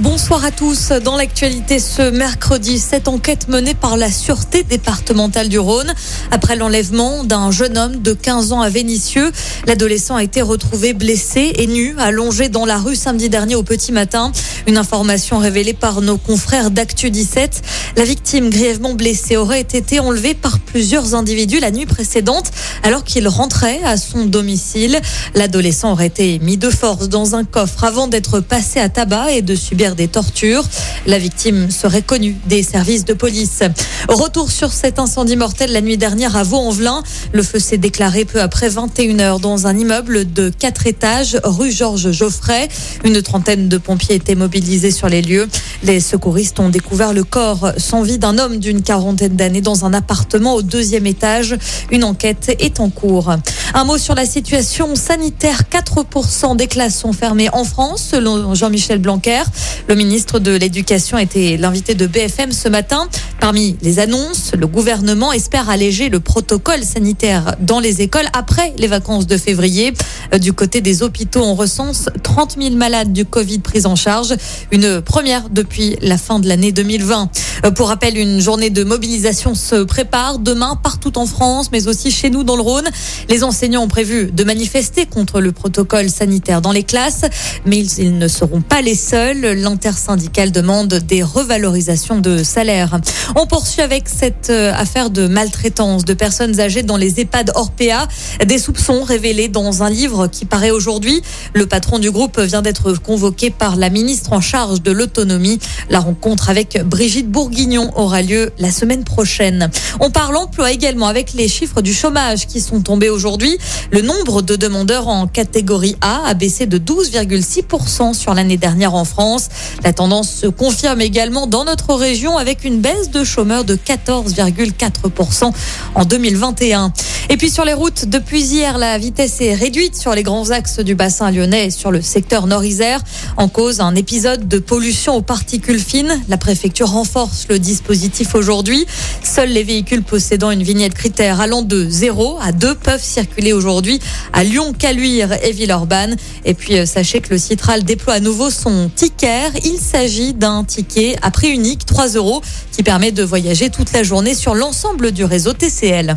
Bonsoir à tous. Dans l'actualité ce mercredi, cette enquête menée par la Sûreté départementale du Rhône après l'enlèvement d'un jeune homme de 15 ans à Vénissieux. L'adolescent a été retrouvé blessé et nu, allongé dans la rue samedi dernier au petit matin. Une information révélée par nos confrères d'Actu 17. La victime grièvement blessée aurait été enlevée par plusieurs individus la nuit précédente alors qu'il rentrait à son domicile. L'adolescent aurait été mis de force dans un coffre avant d'être passé à tabac et de subir des tortures. La victime serait connue des services de police. Retour sur cet incendie mortel la nuit dernière à Vaux-en-Velin. Le feu s'est déclaré peu après 21h dans un immeuble de 4 étages rue Georges Geoffrey. Une trentaine de pompiers étaient mobilisés sur les lieux. Les secouristes ont découvert le corps sans vie d'un homme d'une quarantaine d'années dans un appartement au deuxième étage. Une enquête est en cours. Un mot sur la situation sanitaire. 4% des classes sont fermées en France, selon Jean-Michel Blanquer. Le ministre de l'Éducation était l'invité de BFM ce matin. Parmi les annonces, le gouvernement espère alléger le protocole sanitaire dans les écoles après les vacances de février. Euh, du côté des hôpitaux, on recense 30 000 malades du Covid pris en charge, une première depuis la fin de l'année 2020. Euh, pour rappel, une journée de mobilisation se prépare demain partout en France, mais aussi chez nous dans le Rhône. Les enseignants ont prévu de manifester contre le protocole sanitaire dans les classes, mais ils ne seront pas les seuls. L'intersyndicale demande des revalorisations de salaire. On poursuit avec cette euh, affaire de maltraitance de personnes âgées dans les EHPAD Orpea. Des soupçons révélés dans un livre qui paraît aujourd'hui. Le patron du groupe vient d'être convoqué par la ministre en charge de l'autonomie. La rencontre avec Brigitte Bourguignon aura lieu la semaine prochaine. On parle emploi également avec les chiffres du chômage qui sont tombés aujourd'hui. Le nombre de demandeurs en catégorie A a baissé de 12,6% sur l'année dernière en France. La tendance se confirme également dans notre région avec une baisse de de chômeurs de 14,4% en 2021. Et puis sur les routes, depuis hier, la vitesse est réduite sur les grands axes du bassin lyonnais et sur le secteur Nord-Isère. En cause, un épisode de pollution aux particules fines. La préfecture renforce le dispositif aujourd'hui. Seuls les véhicules possédant une vignette critère allant de 0 à 2 peuvent circuler aujourd'hui à Lyon, Caluire et Villeurbanne. Et puis, euh, sachez que le Citral déploie à nouveau son ticket. Il s'agit d'un ticket à prix unique, 3 euros, qui permet de voyager toute la journée sur l'ensemble du réseau TCL.